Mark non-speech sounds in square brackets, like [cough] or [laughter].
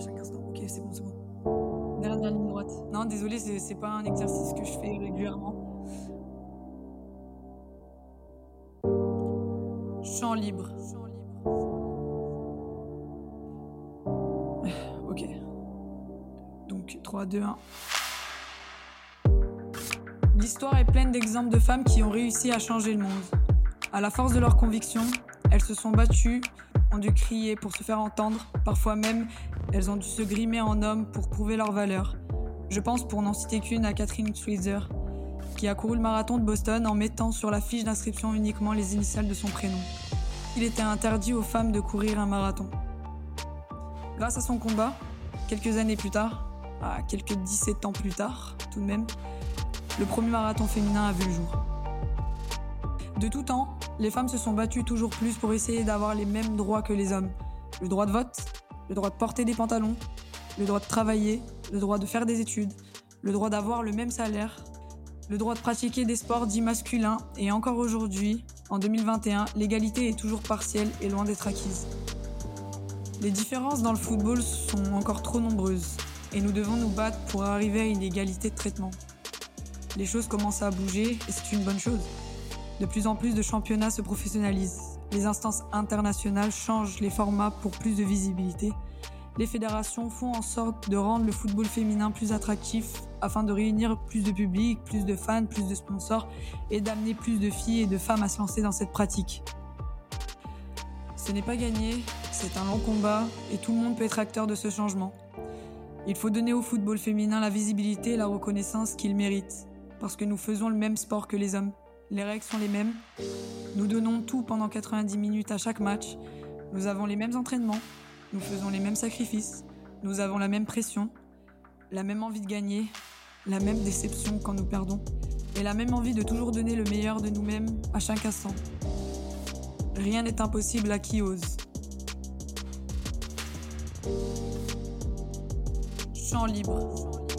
chaque instant. Ok, c'est bon, c'est bon. Dernière ligne droite. Non, désolé, c'est pas un exercice que je fais régulièrement. Champ libre. [sighs] Ok. Donc 3, 2, 1. L'histoire est pleine d'exemples de femmes qui ont réussi à changer le monde. À la force de leurs convictions, elles se sont battues, ont dû crier pour se faire entendre, parfois même elles ont dû se grimer en hommes pour prouver leur valeur. Je pense pour n'en citer qu'une à Catherine Switzer, qui a couru le marathon de Boston en mettant sur la fiche d'inscription uniquement les initiales de son prénom. Il était interdit aux femmes de courir un marathon. Grâce à son combat, quelques années plus tard, à quelques 17 ans plus tard tout de même, le premier marathon féminin a vu le jour. De tout temps, les femmes se sont battues toujours plus pour essayer d'avoir les mêmes droits que les hommes. Le droit de vote, le droit de porter des pantalons, le droit de travailler, le droit de faire des études, le droit d'avoir le même salaire, le droit de pratiquer des sports dits masculins et encore aujourd'hui, en 2021, l'égalité est toujours partielle et loin d'être acquise. Les différences dans le football sont encore trop nombreuses et nous devons nous battre pour arriver à une égalité de traitement. Les choses commencent à bouger et c'est une bonne chose. De plus en plus de championnats se professionnalisent. Les instances internationales changent les formats pour plus de visibilité. Les fédérations font en sorte de rendre le football féminin plus attractif afin de réunir plus de public, plus de fans, plus de sponsors et d'amener plus de filles et de femmes à se lancer dans cette pratique. Ce n'est pas gagné, c'est un long combat et tout le monde peut être acteur de ce changement. Il faut donner au football féminin la visibilité et la reconnaissance qu'il mérite, parce que nous faisons le même sport que les hommes. Les règles sont les mêmes. Nous donnons tout pendant 90 minutes à chaque match. Nous avons les mêmes entraînements. Nous faisons les mêmes sacrifices. Nous avons la même pression. La même envie de gagner. La même déception quand nous perdons. Et la même envie de toujours donner le meilleur de nous-mêmes à chaque instant. Rien n'est impossible à qui ose. Champ libre.